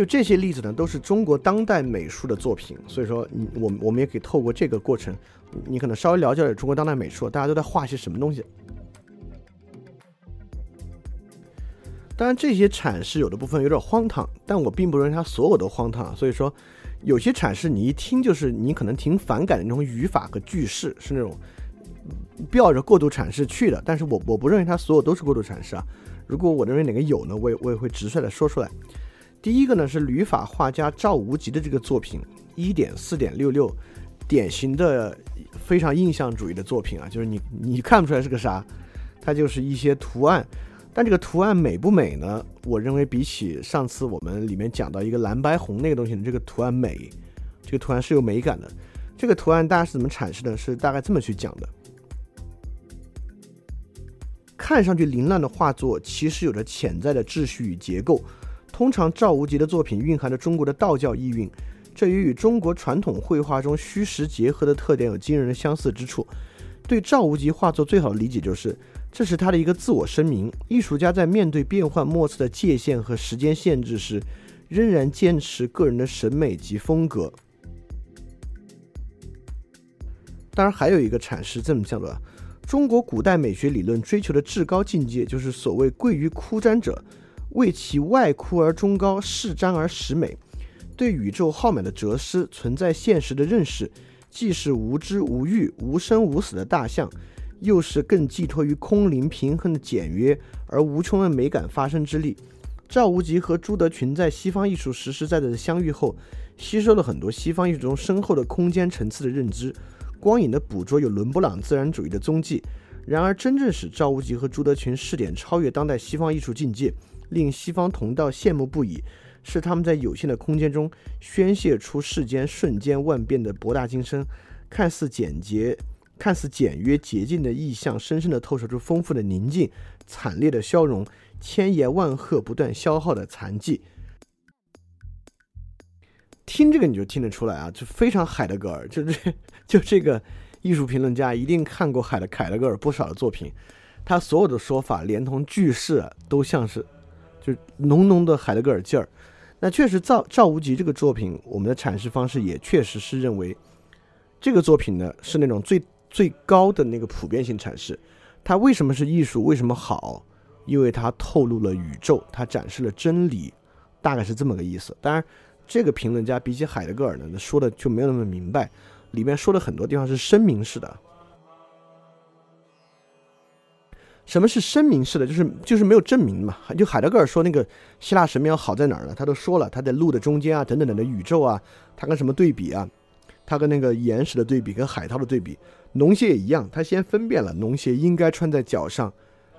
就这些例子呢，都是中国当代美术的作品。所以说，你我我们也可以透过这个过程，你可能稍微了解点中国当代美术，大家都在画些什么东西。当然，这些阐释有的部分有点荒唐，但我并不认为它所有都荒唐。所以说，有些阐释你一听就是你可能挺反感的那种语法和句式，是那种吊着过度阐释去的。但是我我不认为它所有都是过度阐释啊。如果我认为哪个有呢，我也我也会直率的说出来。第一个呢是旅法画家赵无极的这个作品，一点四点六六，典型的非常印象主义的作品啊，就是你你看不出来是个啥，它就是一些图案。但这个图案美不美呢？我认为比起上次我们里面讲到一个蓝白红那个东西，这个图案美，这个图案是有美感的。这个图案大家是怎么阐释的？是大概这么去讲的：看上去凌乱的画作，其实有着潜在的秩序与结构。通常赵无极的作品蕴含着中国的道教意蕴，这也与中国传统绘画中虚实结合的特点有惊人的相似之处。对赵无极画作最好的理解就是。这是他的一个自我声明。艺术家在面对变幻莫测的界限和时间限制时，仍然坚持个人的审美及风格。当然，还有一个阐释这么叫做：中国古代美学理论追求的至高境界，就是所谓“贵于枯瞻者，为其外枯而中高，视瞻而实美”。对宇宙浩渺的哲思、存在现实的认识，既是无知无欲、无生无死的大象。又是更寄托于空灵平衡的简约而无穷的美感发生之力。赵无极和朱德群在西方艺术实实在在的相遇后，吸收了很多西方艺术中深厚的空间层次的认知。光影的捕捉有伦勃朗自然主义的踪迹。然而，真正使赵无极和朱德群试点超越当代西方艺术境界，令西方同道羡慕不已，是他们在有限的空间中宣泄出世间瞬间万变的博大精深，看似简洁。看似简约洁净的意象，深深地透射出丰富的宁静、惨烈的消融、千言万壑不断消耗的残迹。听这个你就听得出来啊，就非常海德格尔，就这就这个艺术评论家一定看过海的凯德格尔不少的作品，他所有的说法连同句式都像是就浓浓的海德格尔劲儿。那确实赵赵无极这个作品，我们的阐释方式也确实是认为这个作品呢是那种最。最高的那个普遍性阐释，它为什么是艺术？为什么好？因为它透露了宇宙，它展示了真理，大概是这么个意思。当然，这个评论家比起海德格尔呢，说的就没有那么明白，里面说的很多地方是声明式的。什么是声明式的？就是就是没有证明嘛。就海德格尔说那个希腊神庙好在哪儿呢？他都说了，他在路的中间啊，等等等的宇宙啊，他跟什么对比啊？他跟那个岩石的对比，跟海涛的对比。农鞋也一样，他先分辨了农鞋应该穿在脚上，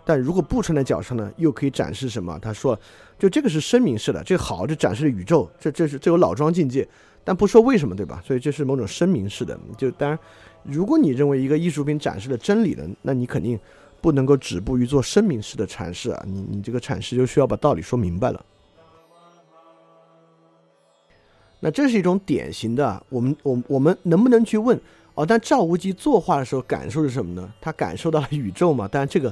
但如果不穿在脚上呢，又可以展示什么？他说，就这个是声明式的，这好，这展示了宇宙，这这是这有老庄境界，但不说为什么，对吧？所以这是某种声明式的。就当然，如果你认为一个艺术品展示了真理的，那你肯定不能够止步于做声明式的阐释啊，你你这个阐释就需要把道理说明白了。那这是一种典型的，我们我我们能不能去问？哦，但赵无极作画的时候感受是什么呢？他感受到了宇宙嘛？但这个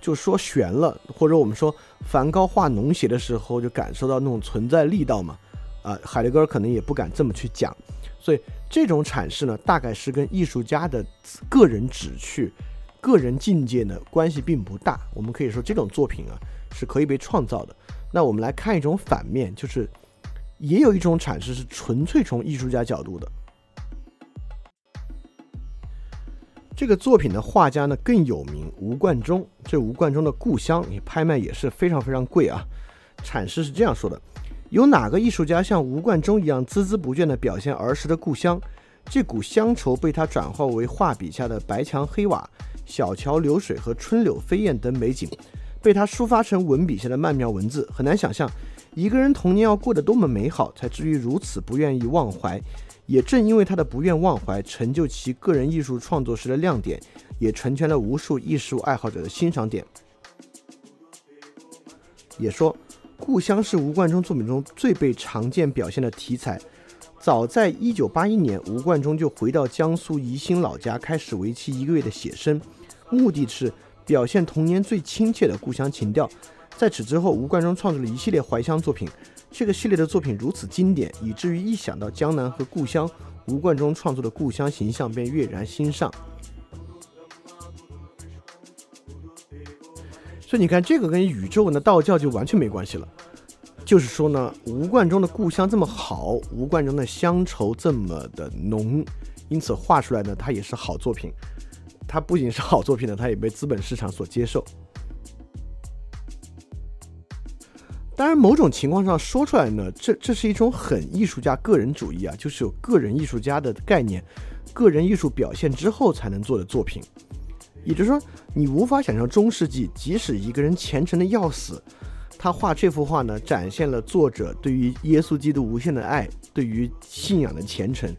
就说悬了，或者我们说梵高画农鞋的时候就感受到那种存在力道嘛？啊，海德格尔可能也不敢这么去讲，所以这种阐释呢，大概是跟艺术家的个人旨趣、个人境界呢关系并不大。我们可以说这种作品啊是可以被创造的。那我们来看一种反面，就是也有一种阐释是纯粹从艺术家角度的。这个作品的画家呢更有名，吴冠中。这吴冠中的故乡，你拍卖也是非常非常贵啊。阐释是这样说的：有哪个艺术家像吴冠中一样孜孜不倦地表现儿时的故乡？这股乡愁被他转化为画笔下的白墙黑瓦、小桥流水和春柳飞燕等美景，被他抒发成文笔下的曼妙文字。很难想象，一个人童年要过得多么美好，才至于如此不愿意忘怀。也正因为他的不愿忘怀，成就其个人艺术创作时的亮点，也成全了无数艺术爱好者的欣赏点。也说，故乡是吴冠中作品中最被常见表现的题材。早在1981年，吴冠中就回到江苏宜兴老家，开始为期一个月的写生，目的是表现童年最亲切的故乡情调。在此之后，吴冠中创作了一系列怀乡作品。这个系列的作品如此经典，以至于一想到江南和故乡，吴冠中创作的故乡形象便跃然心上。所以你看，这个跟宇宙的道教就完全没关系了。就是说呢，吴冠中的故乡这么好，吴冠中的乡愁这么的浓，因此画出来呢，它也是好作品。它不仅是好作品呢，它也被资本市场所接受。当然，某种情况上说出来呢，这这是一种很艺术家个人主义啊，就是有个人艺术家的概念，个人艺术表现之后才能做的作品。也就是说，你无法想象中世纪，即使一个人虔诚的要死，他画这幅画呢，展现了作者对于耶稣基督无限的爱，对于信仰的虔诚，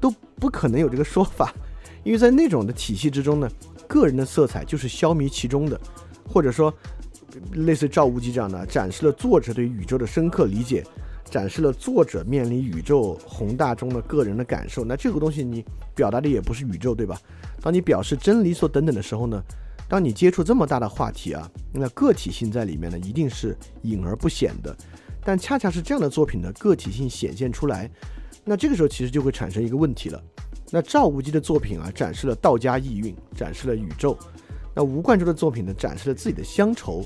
都不可能有这个说法，因为在那种的体系之中呢，个人的色彩就是消弭其中的，或者说。类似赵无极这样的，展示了作者对宇宙的深刻理解，展示了作者面临宇宙宏大中的个人的感受。那这个东西你表达的也不是宇宙，对吧？当你表示真理所等等的时候呢，当你接触这么大的话题啊，那个体性在里面呢，一定是隐而不显的。但恰恰是这样的作品呢，个体性显现出来，那这个时候其实就会产生一个问题了。那赵无极的作品啊，展示了道家意蕴，展示了宇宙。那吴冠中的作品呢，展示了自己的乡愁，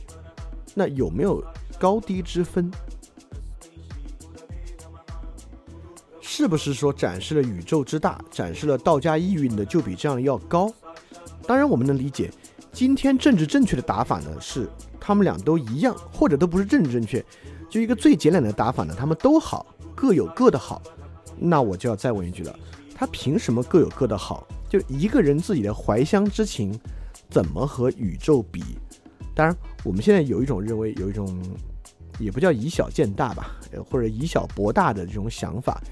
那有没有高低之分？是不是说展示了宇宙之大，展示了道家意蕴的就比这样要高？当然，我们能理解，今天政治正确的打法呢，是他们俩都一样，或者都不是政治正确，就一个最简短的打法呢，他们都好，各有各的好。那我就要再问一句了，他凭什么各有各的好？就一个人自己的怀乡之情。怎么和宇宙比？当然，我们现在有一种认为，有一种也不叫以小见大吧，或者以小博大的这种想法，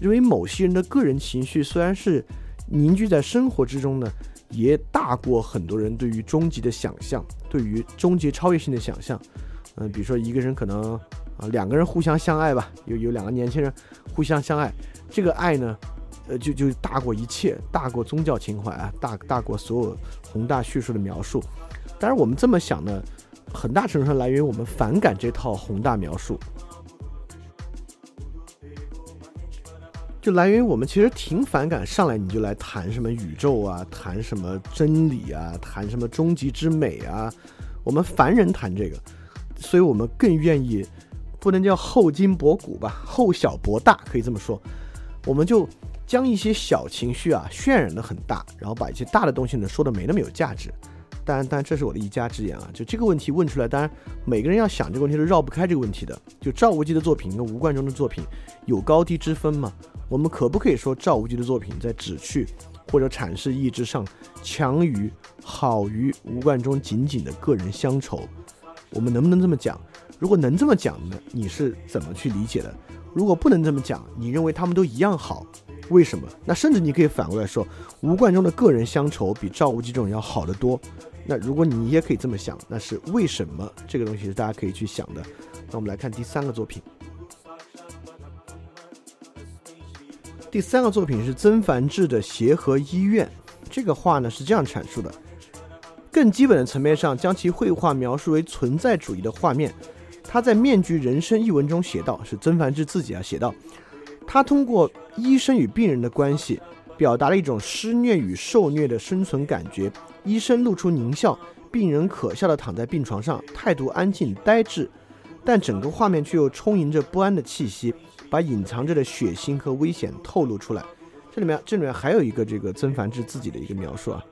认为某些人的个人情绪虽然是凝聚在生活之中呢，也大过很多人对于终极的想象，对于终极超越性的想象。嗯，比如说一个人可能啊，两个人互相相爱吧，有有两个年轻人互相相爱，这个爱呢？呃，就就大过一切，大过宗教情怀啊，大大过所有宏大叙述的描述。当然，我们这么想呢，很大程度上来源于我们反感这套宏大描述，就来源于我们其实挺反感上来你就来谈什么宇宙啊，谈什么真理啊，谈什么终极之美啊，我们凡人谈这个，所以我们更愿意，不能叫厚今薄古吧，厚小博大，可以这么说，我们就。将一些小情绪啊渲染的很大，然后把一些大的东西呢说的没那么有价值。当然，当然这是我的一家之言啊。就这个问题问出来，当然每个人要想这个问题都绕不开这个问题的。就赵无极的作品跟吴冠中的作品有高低之分吗？我们可不可以说赵无极的作品在旨趣或者阐释意志上强于好于吴冠中仅仅的个人乡愁？我们能不能这么讲？如果能这么讲呢，你是怎么去理解的？如果不能这么讲，你认为他们都一样好？为什么？那甚至你可以反过来说，吴冠中的个人乡愁比赵无极这种要好得多。那如果你也可以这么想，那是为什么？这个东西是大家可以去想的。那我们来看第三个作品。第三个作品是曾梵志的《协和医院》。这个画呢是这样阐述的：更基本的层面上，将其绘画描述为存在主义的画面。他在《面具人生》一文中写道：“是曾梵志自己啊写道。”他通过医生与病人的关系，表达了一种施虐与受虐的生存感觉。医生露出狞笑，病人可笑地躺在病床上，态度安静呆滞，但整个画面却又充盈着不安的气息，把隐藏着的血腥和危险透露出来。这里面，这里面还有一个这个曾梵志自己的一个描述啊。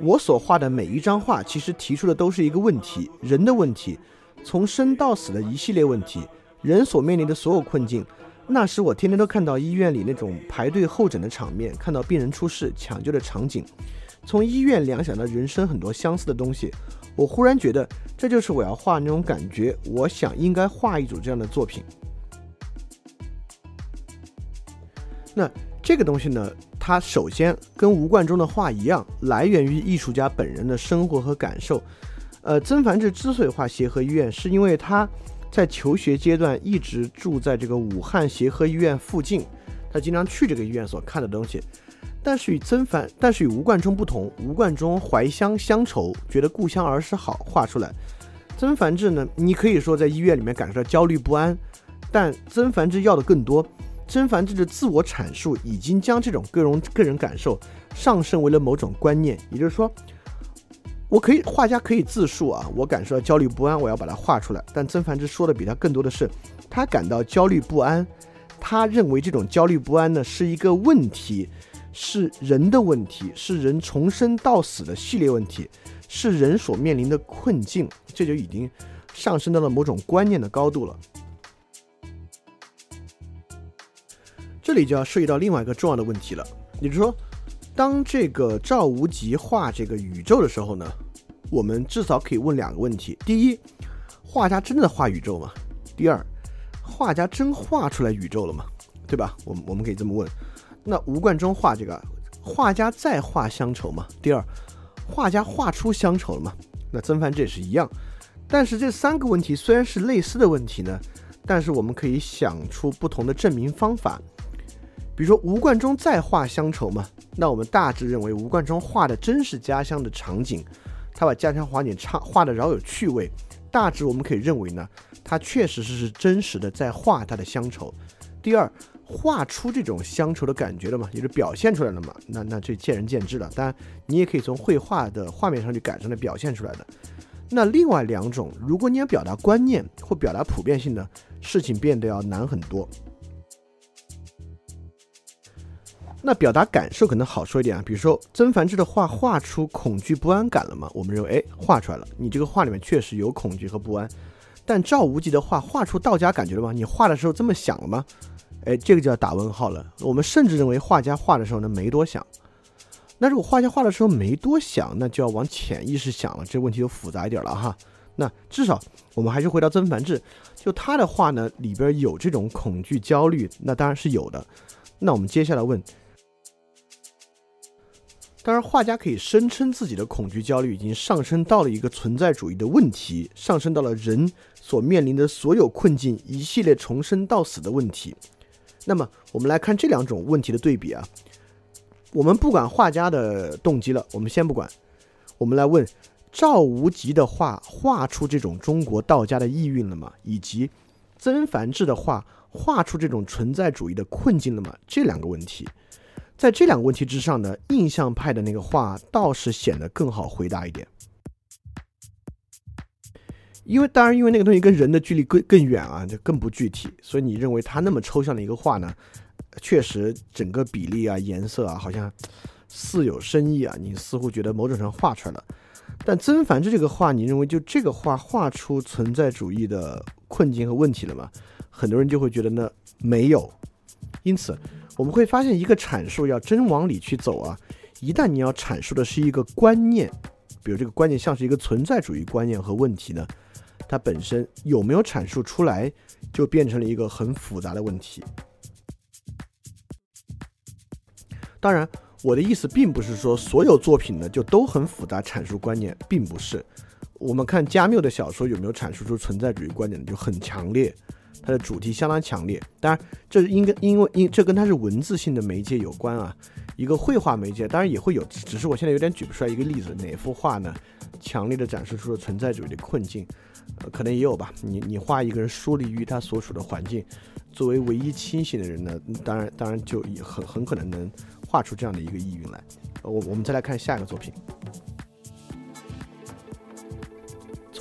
我所画的每一张画，其实提出的都是一个问题：人的问题，从生到死的一系列问题。人所面临的所有困境，那时我天天都看到医院里那种排队候诊的场面，看到病人出事抢救的场景，从医院联想到人生很多相似的东西，我忽然觉得这就是我要画那种感觉。我想应该画一组这样的作品。那这个东西呢，它首先跟吴冠中的画一样，来源于艺术家本人的生活和感受。呃，曾梵志之所以画协和医院，是因为他。在求学阶段一直住在这个武汉协和医院附近，他经常去这个医院所看的东西。但是与曾凡，但是与吴冠中不同，吴冠中怀乡乡愁，觉得故乡儿时好，画出来。曾凡志呢，你可以说在医院里面感受到焦虑不安，但曾凡志要的更多。曾凡志的自我阐述已经将这种个人个人感受上升为了某种观念，也就是说，我可以画家可以自述啊，我感受到焦虑不安，我要把它画出来。但曾凡志说的比他更多的是，他感到焦虑不安，他认为这种焦虑不安呢是一个问题。是人的问题，是人从生到死的系列问题，是人所面临的困境，这就已经上升到了某种观念的高度了。这里就要涉及到另外一个重要的问题了，也就是说，当这个赵无极画这个宇宙的时候呢，我们至少可以问两个问题：第一，画家真的画宇宙吗？第二，画家真画出来宇宙了吗？对吧？我们我们可以这么问。那吴冠中画这个画家再画乡愁吗？第二，画家画出乡愁了吗？那曾凡志也是一样。但是这三个问题虽然是类似的问题呢，但是我们可以想出不同的证明方法。比如说吴冠中再画乡愁吗，那我们大致认为吴冠中画的真是家乡的场景，他把家乡画点唱画的饶有趣味。大致我们可以认为呢，他确实是是真实的在画他的乡愁。第二。画出这种乡愁的感觉了嘛，也就表现出来了嘛。那那这见仁见智了。当然，你也可以从绘画的画面上去感受的表现出来的。那另外两种，如果你要表达观念或表达普遍性的事情，变得要难很多。那表达感受可能好说一点啊，比如说曾梵志的画画出恐惧不安感了吗？我们认为，哎，画出来了。你这个画里面确实有恐惧和不安。但赵无极的画画出道家感觉了吗？你画的时候这么想了吗？哎，这个就要打问号了。我们甚至认为画家画的时候呢没多想。那如果画家画的时候没多想，那就要往潜意识想了，这问题就复杂一点了哈。那至少我们还是回到曾梵志，就他的画呢里边有这种恐惧焦虑，那当然是有的。那我们接下来问，当然画家可以声称自己的恐惧焦虑已经上升到了一个存在主义的问题，上升到了人所面临的所有困境一系列重生到死的问题。那么我们来看这两种问题的对比啊，我们不管画家的动机了，我们先不管，我们来问赵无极的画画出这种中国道家的意蕴了吗？以及曾梵志的画画出这种存在主义的困境了吗？这两个问题，在这两个问题之上呢，印象派的那个画倒是显得更好回答一点。因为当然，因为那个东西跟人的距离更更远啊，就更不具体，所以你认为它那么抽象的一个画呢，确实整个比例啊、颜色啊，好像似有深意啊，你似乎觉得某种程度画出来了。但曾梵志这个画，你认为就这个画画出存在主义的困境和问题了吗？很多人就会觉得呢没有。因此，我们会发现一个阐述要真往里去走啊，一旦你要阐述的是一个观念，比如这个观念像是一个存在主义观念和问题呢？它本身有没有阐述出来，就变成了一个很复杂的问题。当然，我的意思并不是说所有作品呢就都很复杂阐述观念，并不是。我们看加缪的小说有没有阐述出存在主义观点就很强烈，它的主题相当强烈。当然，这应该因为因这跟它是文字性的媒介有关啊。一个绘画媒介当然也会有，只是我现在有点举不出来一个例子，哪幅画呢强烈的展示出了存在主义的困境。呃可能也有吧。你你画一个人疏离于他所处的环境，作为唯一清醒的人呢，当然当然就也很很可能能画出这样的一个意蕴来。我我们再来看下一个作品。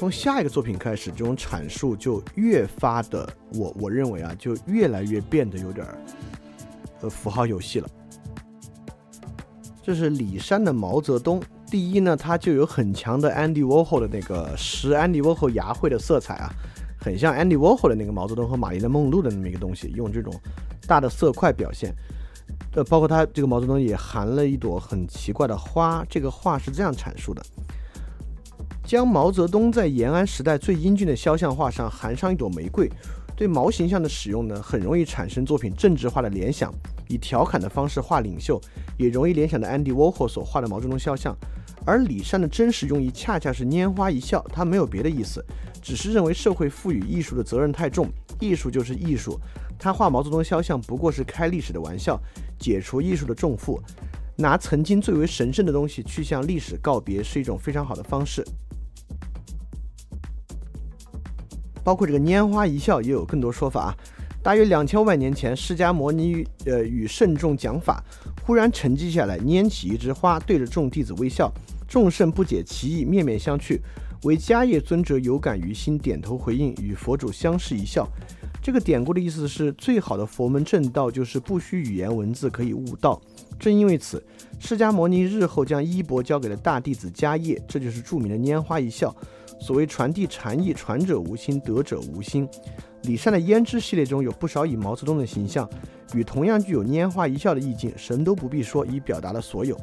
从下一个作品开始，这种阐述就越发的，我我认为啊，就越来越变得有点呃符号游戏了。这是李山的毛泽东。第一呢，它就有很强的 Andy Warhol 的那个石 Andy Warhol 牙绘的色彩啊，很像 Andy Warhol 的那个毛泽东和玛丽莲梦露的那么一个东西，用这种大的色块表现。呃，包括他这个毛泽东也含了一朵很奇怪的花，这个画是这样阐述的：将毛泽东在延安时代最英俊的肖像画上含上一朵玫瑰。对毛形象的使用呢，很容易产生作品政治化的联想。以调侃的方式画领袖，也容易联想到 Andy Warhol 所画的毛泽东肖像。而李善的真实用意恰恰是拈花一笑，他没有别的意思，只是认为社会赋予艺术的责任太重，艺术就是艺术。他画毛泽东肖像不过是开历史的玩笑，解除艺术的重负。拿曾经最为神圣的东西去向历史告别，是一种非常好的方式。包括这个拈花一笑也有更多说法啊。大约两千万年前，释迦牟尼呃与圣众讲法，忽然沉寂下来，拈起一枝花，对着众弟子微笑。众圣不解其意，面面相觑。唯迦叶尊者有感于心，点头回应，与佛主相视一笑。这个典故的意思是，最好的佛门正道就是不需语言文字可以悟道。正因为此，释迦牟尼日后将衣钵交给了大弟子迦叶，这就是著名的拈花一笑。所谓传递禅意，传者无心，得者无心。李善的胭脂系列中有不少以毛泽东的形象，与同样具有拈花一笑的意境，神都不必说，已表达了所有。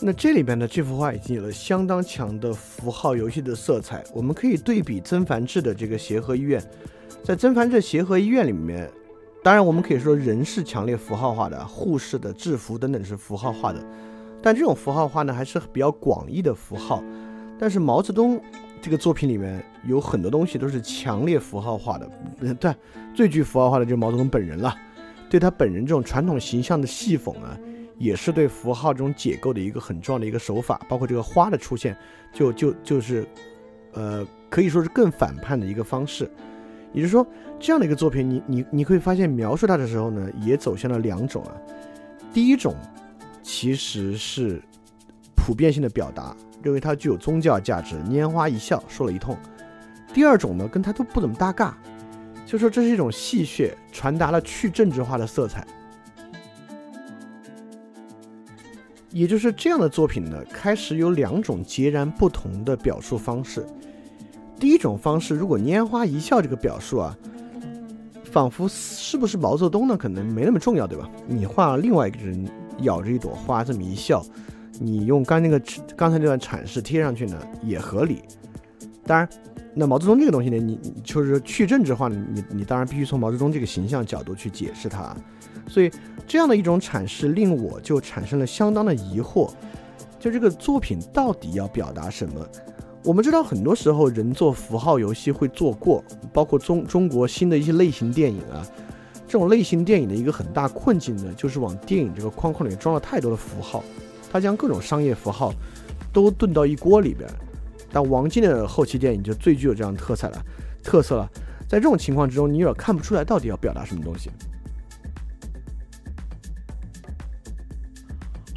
那这里边呢，这幅画已经有了相当强的符号游戏的色彩。我们可以对比曾梵志的这个协和医院，在曾梵志协和医院里面，当然我们可以说人是强烈符号化的，护士的制服等等是符号化的，但这种符号化呢还是比较广义的符号。但是毛泽东这个作品里面有很多东西都是强烈符号化的，对，最具符号化的就是毛泽东本人了，对他本人这种传统形象的戏讽啊。也是对符号这种解构的一个很重要的一个手法，包括这个花的出现，就就就是，呃，可以说是更反叛的一个方式。也就是说，这样的一个作品，你你你会发现描述它的时候呢，也走向了两种啊。第一种其实是普遍性的表达，认为它具有宗教价值，拈花一笑说了一通。第二种呢，跟它都不怎么搭嘎，就说这是一种戏谑，传达了去政治化的色彩。也就是这样的作品呢，开始有两种截然不同的表述方式。第一种方式，如果拈花一笑这个表述啊，仿佛是不是毛泽东呢？可能没那么重要，对吧？你画另外一个人咬着一朵花这么一笑，你用刚那个刚才那段阐释贴上去呢，也合理。当然，那毛泽东这个东西呢，你就是去政治化，你你当然必须从毛泽东这个形象角度去解释它。所以，这样的一种阐释令我就产生了相当的疑惑，就这个作品到底要表达什么？我们知道，很多时候人做符号游戏会做过，包括中中国新的一些类型电影啊，这种类型电影的一个很大困境呢，就是往电影这个框框里面装了太多的符号，它将各种商业符号都炖到一锅里边。但王晶的后期电影就最具有这样的特色了，特色了。在这种情况之中，你有点看不出来到底要表达什么东西。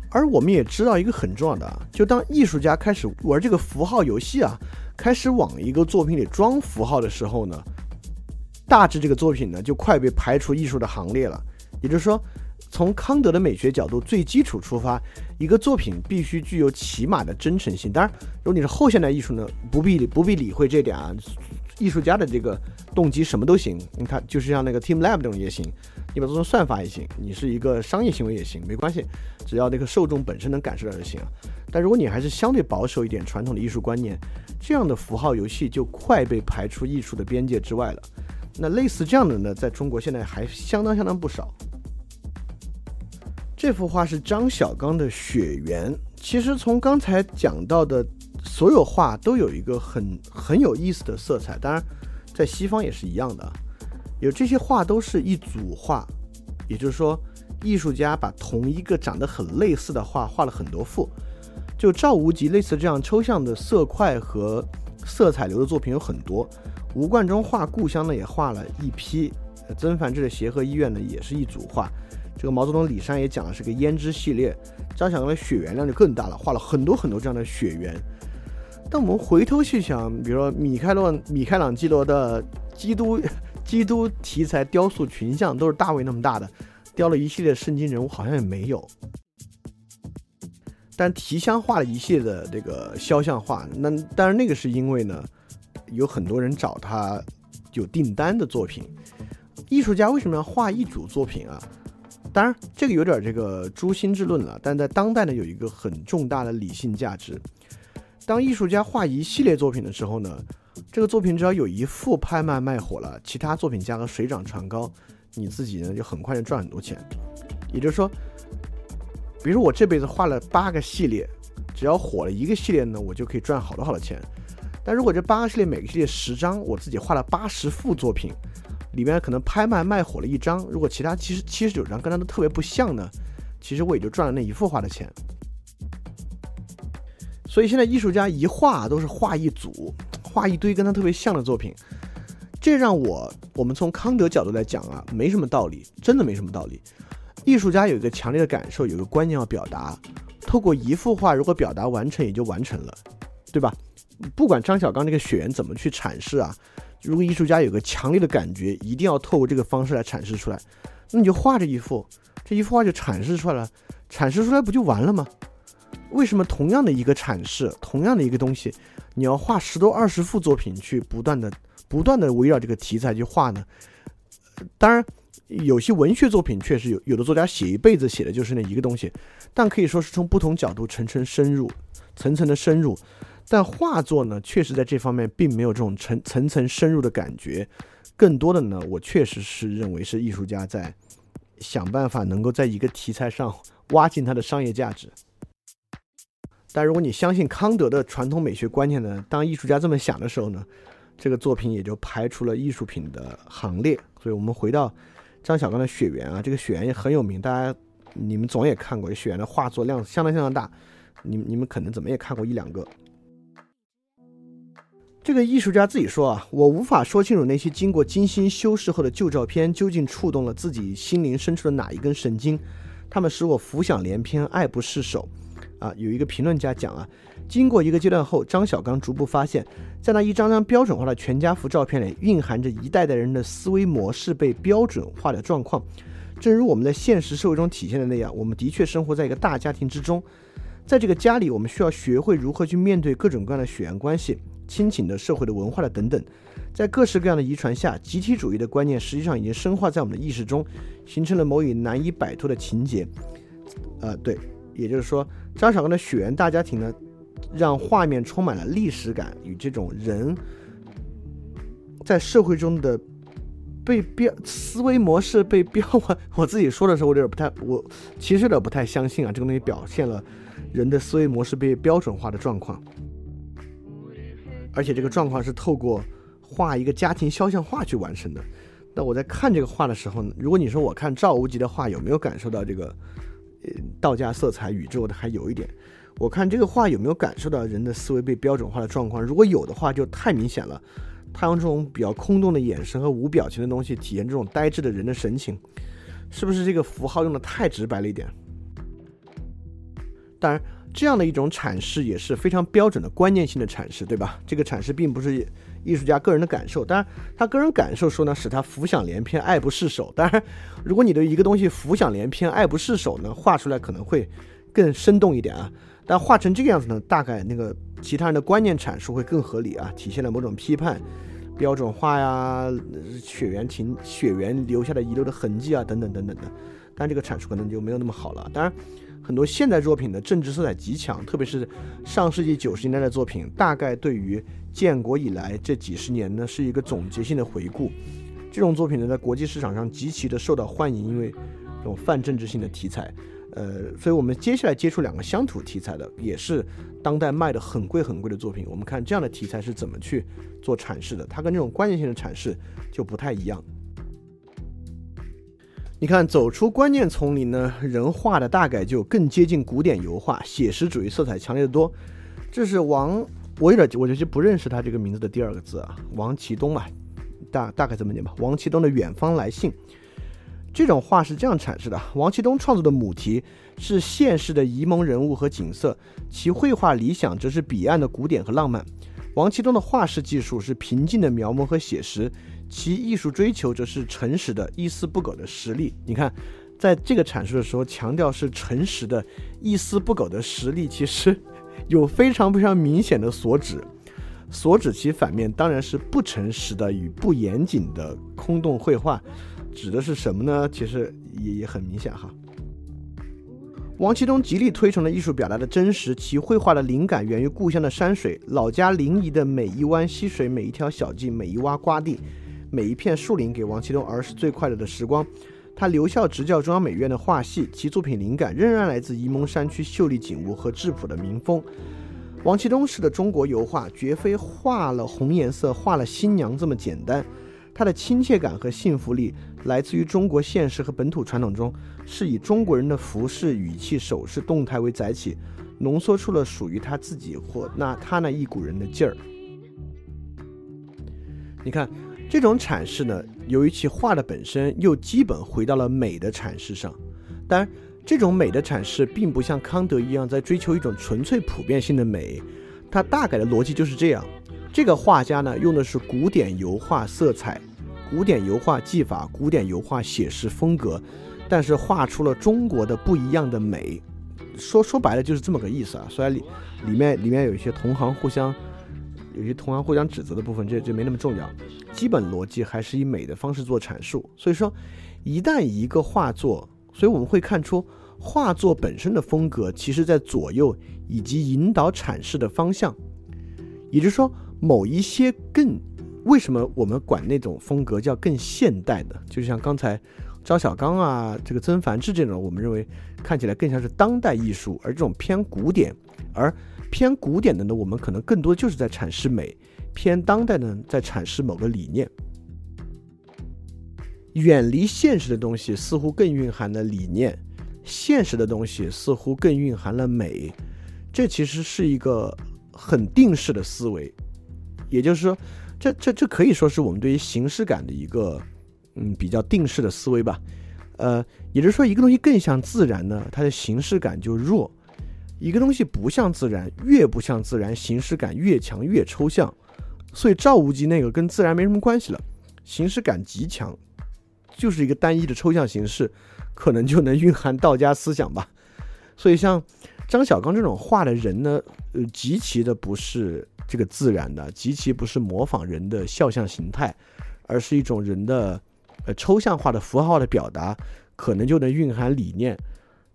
而我们也知道一个很重要的啊，就当艺术家开始玩这个符号游戏啊，开始往一个作品里装符号的时候呢，大致这个作品呢就快被排除艺术的行列了。也就是说，从康德的美学角度最基础出发，一个作品必须具有起码的真诚性。当然，如果你是后现代艺术呢，不必不必理会这点啊。艺术家的这个动机什么都行，你看，就是像那个 Team Lab 这种也行，你把它做成算法也行，你是一个商业行为也行，没关系，只要那个受众本身能感受到就行啊。但如果你还是相对保守一点传统的艺术观念，这样的符号游戏就快被排除艺术的边界之外了。那类似这样的呢，在中国现在还相当相当不少。这幅画是张小刚的《雪原》，其实从刚才讲到的。所有画都有一个很很有意思的色彩，当然，在西方也是一样的。有这些画都是一组画，也就是说，艺术家把同一个长得很类似的画画了很多幅。就赵无极类似这样抽象的色块和色彩流的作品有很多。吴冠中画故乡呢也画了一批，曾梵志的协和医院呢也是一组画。这个毛泽东李山也讲的是个胭脂系列，张小刚的雪原量就更大了，画了很多很多这样的雪原。但我们回头去想，比如说米开罗、米开朗基罗的基督、基督题材雕塑群像，都是大卫那么大的，雕了一系列圣经人物，好像也没有。但提香画了一系列的这个肖像画，那当然那个是因为呢，有很多人找他有订单的作品。艺术家为什么要画一组作品啊？当然这个有点这个诛心之论了，但在当代呢，有一个很重大的理性价值。当艺术家画一系列作品的时候呢，这个作品只要有一幅拍卖卖火了，其他作品价格水涨船高，你自己呢就很快就赚很多钱。也就是说，比如我这辈子画了八个系列，只要火了一个系列呢，我就可以赚好多好多钱。但如果这八个系列每个系列十张，我自己画了八十幅作品，里面可能拍卖卖火了一张，如果其他七十七十九张跟他都特别不像呢，其实我也就赚了那一幅画的钱。所以现在艺术家一画都是画一组，画一堆跟他特别像的作品，这让我我们从康德角度来讲啊，没什么道理，真的没什么道理。艺术家有一个强烈的感受，有一个观念要表达，透过一幅画如果表达完成，也就完成了，对吧？不管张小刚这个血缘怎么去阐释啊，如果艺术家有个强烈的感觉，一定要透过这个方式来阐释出来，那你就画这一幅，这一幅画就阐释出来了，阐释出来不就完了吗？为什么同样的一个阐释，同样的一个东西，你要画十多二十幅作品去不断的、不断的围绕这个题材去画呢？当然，有些文学作品确实有，有的作家写一辈子写的就是那一个东西，但可以说是从不同角度层层深入，层层的深入。但画作呢，确实在这方面并没有这种层层层深入的感觉，更多的呢，我确实是认为是艺术家在想办法能够在一个题材上挖尽它的商业价值。但如果你相信康德的传统美学观念呢，当艺术家这么想的时候呢，这个作品也就排除了艺术品的行列。所以我们回到张小刚的《雪原》啊，这个《雪原》也很有名，大家你们总也看过，《雪原》的画作量相当相当大，你你们可能怎么也看过一两个。这个艺术家自己说啊，我无法说清楚那些经过精心修饰后的旧照片究竟触动了自己心灵深处的哪一根神经，他们使我浮想联翩，爱不释手。啊，有一个评论家讲啊，经过一个阶段后，张小刚逐步发现，在那一张张标准化的全家福照片里，蕴含着一代代人的思维模式被标准化的状况。正如我们在现实社会中体现的那样，我们的确生活在一个大家庭之中，在这个家里，我们需要学会如何去面对各种各样的血缘关系。亲情的、社会的、文化的等等，在各式各样的遗传下，集体主义的观念实际上已经深化在我们的意识中，形成了某一难以摆脱的情节。呃，对，也就是说，张小刚的血缘大家庭呢，让画面充满了历史感与这种人在社会中的被标思维模式被标化。我自己说的时候，我有点不太，我其实有点不太相信啊，这个东西表现了人的思维模式被标准化的状况。而且这个状况是透过画一个家庭肖像画去完成的。那我在看这个画的时候，如果你说我看赵无极的画有没有感受到这个呃道家色彩、宇宙的，还有一点。我看这个画有没有感受到人的思维被标准化的状况？如果有的话，就太明显了。他用这种比较空洞的眼神和无表情的东西体现这种呆滞的人的神情，是不是这个符号用的太直白了一点？当然。这样的一种阐释也是非常标准的观念性的阐释，对吧？这个阐释并不是艺术家个人的感受，当然他个人感受说呢，使他浮想联翩、爱不释手。当然，如果你对一个东西浮想联翩、爱不释手呢，画出来可能会更生动一点啊。但画成这个样子呢，大概那个其他人的观念阐述会更合理啊，体现了某种批判、标准化呀、血缘情、血缘留下的遗留的痕迹啊，等等等等的。但这个阐述可能就没有那么好了。当然。很多现代作品的政治色彩极强，特别是上世纪九十年代的作品，大概对于建国以来这几十年呢是一个总结性的回顾。这种作品呢，在国际市场上极其的受到欢迎，因为这种泛政治性的题材。呃，所以我们接下来接触两个乡土题材的，也是当代卖的很贵很贵的作品。我们看这样的题材是怎么去做阐释的，它跟这种关键性的阐释就不太一样。你看，走出关键丛林呢，人画的大概就更接近古典油画，写实主义色彩强烈的多。这是王，我有点，我就不认识他这个名字的第二个字啊，王其东嘛，大大概这么念吧。王其东的《远方来信》这种画是这样阐释的：王其东创作的母题是现实的沂蒙人物和景色，其绘画理想则是彼岸的古典和浪漫。王其东的画式技术是平静的描摹和写实。其艺术追求则是诚实的、一丝不苟的实力。你看，在这个阐述的时候，强调是诚实的、一丝不苟的实力，其实有非常非常明显的所指。所指其反面当然是不诚实的与不严谨的空洞绘画。指的是什么呢？其实也也很明显哈。王其东极力推崇的艺术表达的真实，其绘画的灵感源于故乡的山水，老家临沂的每一湾溪水、每一条小径、每一洼瓜地。每一片树林给王其东儿时最快乐的时光。他留校执教中央美院的画系，其作品灵感仍然来自沂蒙山区秀丽景物和质朴的民风。王其东式的中国油画绝非画了红颜色、画了新娘这么简单，它的亲切感和幸福力来自于中国现实和本土传统中，是以中国人的服饰、语气、手势、动态为载体，浓缩出了属于他自己或那他那一股人的劲儿。你看，这种阐释呢，由于其画的本身又基本回到了美的阐释上。当然，这种美的阐释并不像康德一样在追求一种纯粹普遍性的美，它大概的逻辑就是这样。这个画家呢，用的是古典油画色彩、古典油画技法、古典油画写实风格，但是画出了中国的不一样的美。说说白了就是这么个意思啊。虽然里里面里面有一些同行互相有些同行互相指责的部分，这这没那么重要。基本逻辑还是以美的方式做阐述。所以说，一旦一个画作，所以我们会看出画作本身的风格，其实在左右以及引导阐释的方向，也就是说。某一些更，为什么我们管那种风格叫更现代的？就像刚才张小刚啊，这个曾梵志这种，我们认为看起来更像是当代艺术，而这种偏古典，而偏古典的呢，我们可能更多就是在阐释美；偏当代呢，在阐释某个理念。远离现实的东西似乎更蕴含了理念，现实的东西似乎更蕴含了美。这其实是一个很定式的思维。也就是说，这这这可以说是我们对于形式感的一个，嗯，比较定式的思维吧。呃，也就是说，一个东西更像自然呢，它的形式感就弱；一个东西不像自然，越不像自然，形式感越强，越抽象。所以赵无极那个跟自然没什么关系了，形式感极强，就是一个单一的抽象形式，可能就能蕴含道家思想吧。所以像张小刚这种画的人呢，呃，极其的不是。这个自然的极其不是模仿人的肖像形态，而是一种人的呃抽象化的符号的表达，可能就能蕴含理念。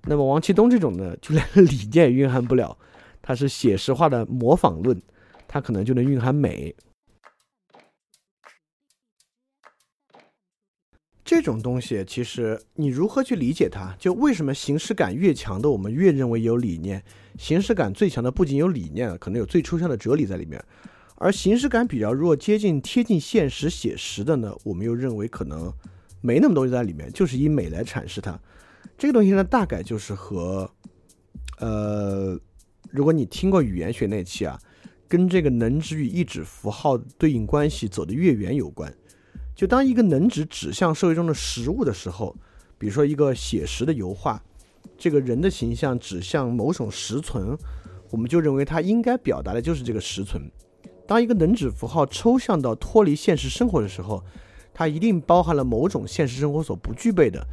那么王其东这种呢，就连理念也蕴含不了，它是写实化的模仿论，它可能就能蕴含美。这种东西其实你如何去理解它？就为什么形式感越强的，我们越认为有理念？形式感最强的不仅有理念，可能有最抽象的哲理在里面；而形式感比较弱、接近贴近现实、写实的呢，我们又认为可能没那么多东西在里面，就是以美来阐释它。这个东西呢，大概就是和呃，如果你听过语言学那期啊，跟这个能指与意指符号对应关系走得越远有关。就当一个能指指向社会中的实物的时候，比如说一个写实的油画，这个人的形象指向某种实存，我们就认为它应该表达的就是这个实存。当一个能指符号抽象到脱离现实生活的时候，它一定包含了某种现实生活所不具备的、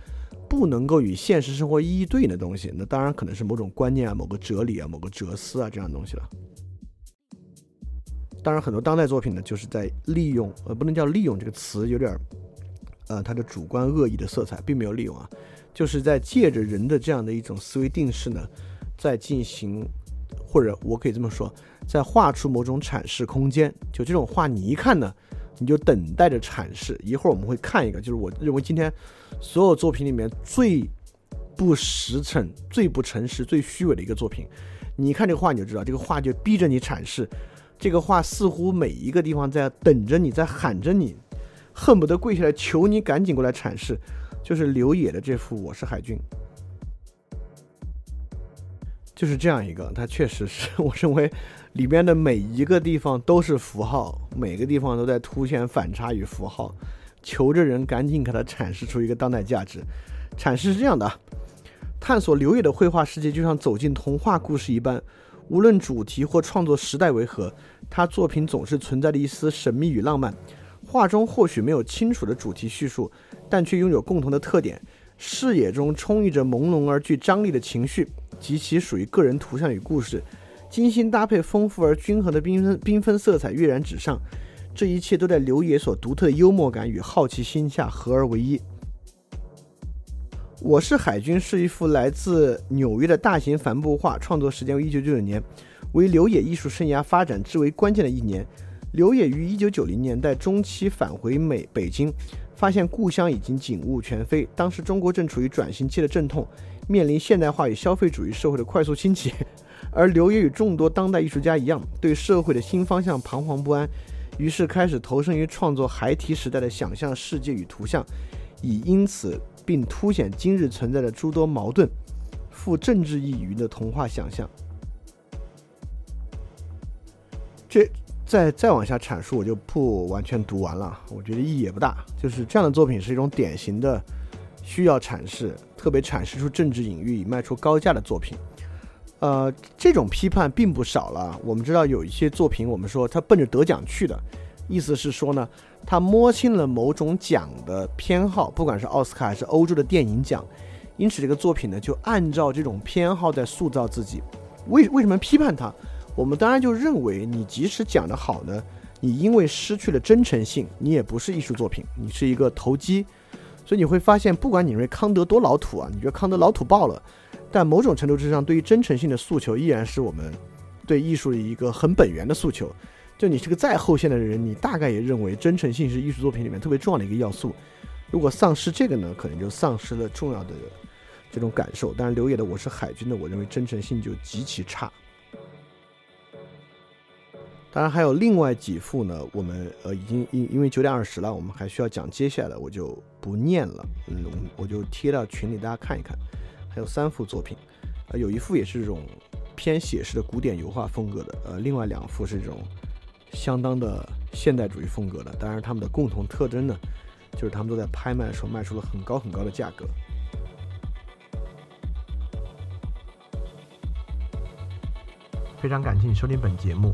不能够与现实生活一一对应的东西。那当然可能是某种观念啊、某个哲理啊、某个哲思啊这样的东西了。当然，很多当代作品呢，就是在利用，呃，不能叫利用这个词，有点，呃，它的主观恶意的色彩，并没有利用啊，就是在借着人的这样的一种思维定式呢，在进行，或者我可以这么说，在画出某种阐释空间。就这种画，你一看呢，你就等待着阐释。一会儿我们会看一个，就是我认为今天所有作品里面最不实诚、最不诚实、最虚伪的一个作品。你看这个画，你就知道，这个画就逼着你阐释。这个话似乎每一个地方在等着你，在喊着你，恨不得跪下来求你赶紧过来阐释。就是刘野的这幅《我是海军》，就是这样一个，它确实是 我认为里边的每一个地方都是符号，每个地方都在凸显反差与符号，求着人赶紧给它阐释出一个当代价值。阐释是这样的：探索刘野的绘画世界，就像走进童话故事一般。无论主题或创作时代为何，他作品总是存在着一丝神秘与浪漫。画中或许没有清楚的主题叙述，但却拥有共同的特点：视野中充溢着朦胧而具张力的情绪及其属于个人图像与故事，精心搭配丰富而均衡的缤纷缤纷色彩跃然纸上。这一切都在刘野所独特的幽默感与好奇心下合而为一。我是海军是一幅来自纽约的大型帆布画，创作时间为一九九九年，为刘野艺术生涯发展至为关键的一年。刘野于一九九零年代中期返回美北京，发现故乡已经景物全非。当时中国正处于转型期的阵痛，面临现代化与消费主义社会的快速兴起，而刘野与众多当代艺术家一样，对社会的新方向彷徨不安，于是开始投身于创作孩提时代的想象世界与图像，以因此并凸显今日存在的诸多矛盾，赋政治意义的童话想象。这再再往下阐述，我就不完全读完了，我觉得意义也不大。就是这样的作品是一种典型的需要阐释，特别阐释出政治隐喻以卖出高价的作品。呃，这种批判并不少了。我们知道有一些作品，我们说它奔着得奖去的，意思是说呢，他摸清了某种奖的偏好，不管是奥斯卡还是欧洲的电影奖，因此这个作品呢就按照这种偏好在塑造自己。为为什么批判他？我们当然就认为，你即使讲得好呢，你因为失去了真诚性，你也不是艺术作品，你是一个投机。所以你会发现，不管你认为康德多老土啊，你觉得康德老土爆了，但某种程度之上，对于真诚性的诉求，依然是我们对艺术的一个很本源的诉求。就你是个再后现代的人，你大概也认为真诚性是艺术作品里面特别重要的一个要素。如果丧失这个呢，可能就丧失了重要的这种感受。但是，刘野的《我是海军的》，我认为真诚性就极其差。当然还有另外几幅呢，我们呃已经因因为九点二十了，我们还需要讲接下来，我就不念了，嗯，我就贴到群里大家看一看。还有三幅作品，呃，有一幅也是这种偏写实的古典油画风格的，呃，另外两幅是这种相当的现代主义风格的。当然，他们的共同特征呢，就是他们都在拍卖的时候卖出了很高很高的价格。非常感谢你收听本节目。